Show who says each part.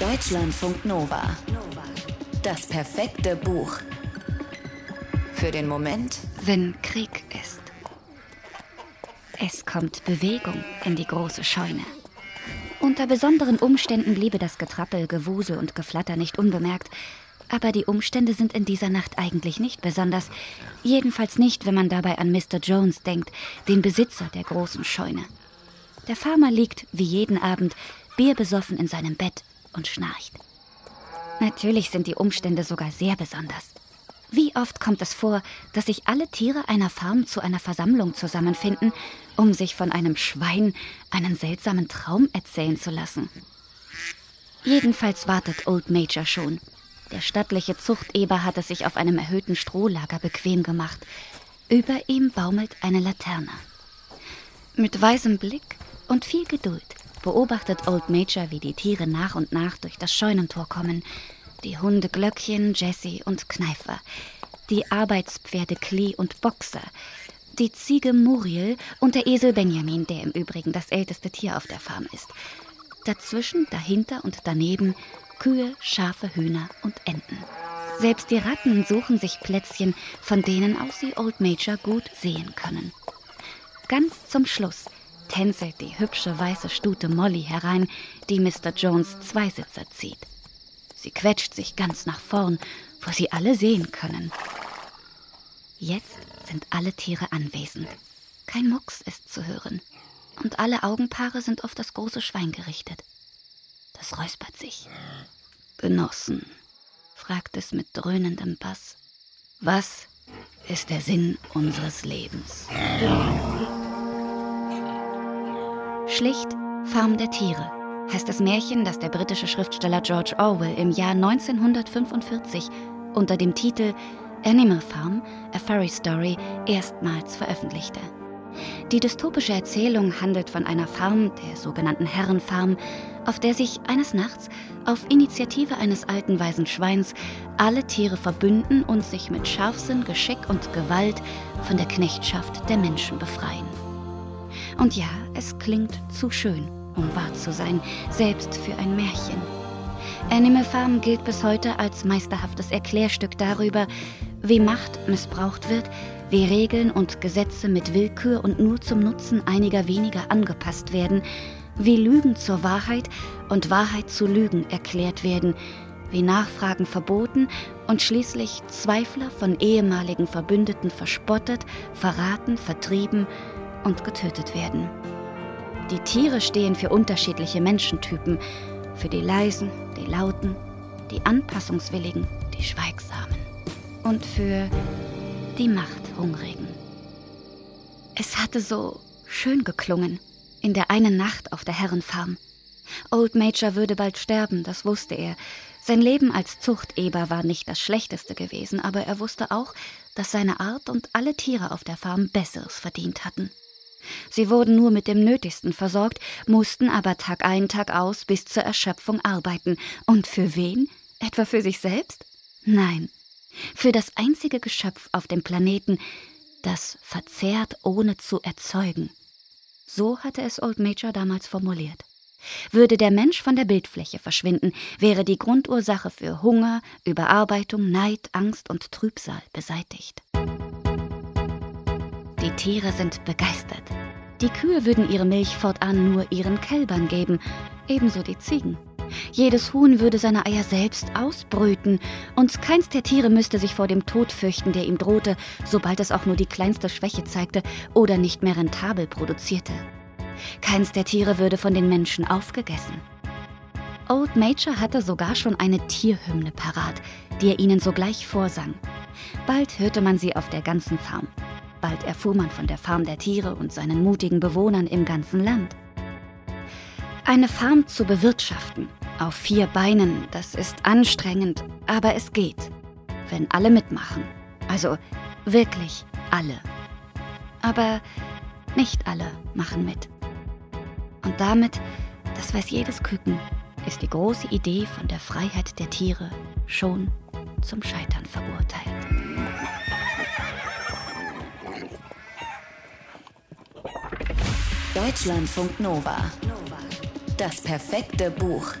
Speaker 1: Deutschlandfunk Nova. Das perfekte Buch. Für den Moment,
Speaker 2: wenn Krieg ist. Es kommt Bewegung in die große Scheune. Unter besonderen Umständen bliebe das Getrappel, Gewusel und Geflatter nicht unbemerkt. Aber die Umstände sind in dieser Nacht eigentlich nicht besonders. Jedenfalls nicht, wenn man dabei an Mr. Jones denkt, den Besitzer der großen Scheune. Der Farmer liegt, wie jeden Abend, bierbesoffen in seinem Bett und schnarcht. Natürlich sind die Umstände sogar sehr besonders. Wie oft kommt es vor, dass sich alle Tiere einer Farm zu einer Versammlung zusammenfinden, um sich von einem Schwein einen seltsamen Traum erzählen zu lassen? Jedenfalls wartet Old Major schon. Der stattliche Zuchteber hat es sich auf einem erhöhten Strohlager bequem gemacht. Über ihm baumelt eine Laterne. Mit weisem Blick und viel Geduld beobachtet Old Major, wie die Tiere nach und nach durch das Scheunentor kommen. Die Hunde Glöckchen, Jessie und Kneifer. Die Arbeitspferde Klee und Boxer. Die Ziege Muriel und der Esel Benjamin, der im Übrigen das älteste Tier auf der Farm ist. Dazwischen, dahinter und daneben Kühe, Schafe, Hühner und Enten. Selbst die Ratten suchen sich Plätzchen, von denen aus sie Old Major gut sehen können. Ganz zum Schluss tänzelt die hübsche weiße Stute Molly herein, die Mr. Jones Zweisitzer zieht. Sie quetscht sich ganz nach vorn, wo sie alle sehen können. Jetzt sind alle Tiere anwesend. Kein Mucks ist zu hören. Und alle Augenpaare sind auf das große Schwein gerichtet. Das räuspert sich. Genossen, fragt es mit dröhnendem Bass, was ist der Sinn unseres Lebens? Schlicht Farm der Tiere heißt das Märchen, das der britische Schriftsteller George Orwell im Jahr 1945 unter dem Titel Animal Farm, A Furry Story erstmals veröffentlichte. Die dystopische Erzählung handelt von einer Farm, der sogenannten Herrenfarm, auf der sich eines Nachts auf Initiative eines alten weisen Schweins alle Tiere verbünden und sich mit Scharfsinn, Geschick und Gewalt von der Knechtschaft der Menschen befreien. Und ja, es klingt zu schön, um wahr zu sein, selbst für ein Märchen. Animal Farm gilt bis heute als meisterhaftes Erklärstück darüber, wie Macht missbraucht wird, wie Regeln und Gesetze mit Willkür und nur zum Nutzen einiger weniger angepasst werden, wie Lügen zur Wahrheit und Wahrheit zu Lügen erklärt werden, wie Nachfragen verboten und schließlich Zweifler von ehemaligen Verbündeten verspottet, verraten, vertrieben und getötet werden. Die Tiere stehen für unterschiedliche Menschentypen, für die Leisen, die Lauten, die Anpassungswilligen, die Schweigsamen und für die Machthungrigen. Es hatte so schön geklungen in der einen Nacht auf der Herrenfarm. Old Major würde bald sterben, das wusste er. Sein Leben als Zuchteber war nicht das schlechteste gewesen, aber er wusste auch, dass seine Art und alle Tiere auf der Farm Besseres verdient hatten. Sie wurden nur mit dem Nötigsten versorgt, mussten aber Tag ein, Tag aus bis zur Erschöpfung arbeiten. Und für wen? Etwa für sich selbst? Nein, für das einzige Geschöpf auf dem Planeten, das verzehrt ohne zu erzeugen. So hatte es Old Major damals formuliert. Würde der Mensch von der Bildfläche verschwinden, wäre die Grundursache für Hunger, Überarbeitung, Neid, Angst und Trübsal beseitigt. Die Tiere sind begeistert. Die Kühe würden ihre Milch fortan nur ihren Kälbern geben, ebenso die Ziegen. Jedes Huhn würde seine Eier selbst ausbrüten, und keins der Tiere müsste sich vor dem Tod fürchten, der ihm drohte, sobald es auch nur die kleinste Schwäche zeigte oder nicht mehr rentabel produzierte. Keins der Tiere würde von den Menschen aufgegessen. Old Major hatte sogar schon eine Tierhymne parat, die er ihnen sogleich vorsang. Bald hörte man sie auf der ganzen Farm. Bald erfuhr man von der Farm der Tiere und seinen mutigen Bewohnern im ganzen Land. Eine Farm zu bewirtschaften, auf vier Beinen, das ist anstrengend, aber es geht, wenn alle mitmachen. Also wirklich alle. Aber nicht alle machen mit. Und damit, das weiß jedes Küken, ist die große Idee von der Freiheit der Tiere schon zum Scheitern verurteilt.
Speaker 1: Deutschlandfunk Nova. Das perfekte Buch.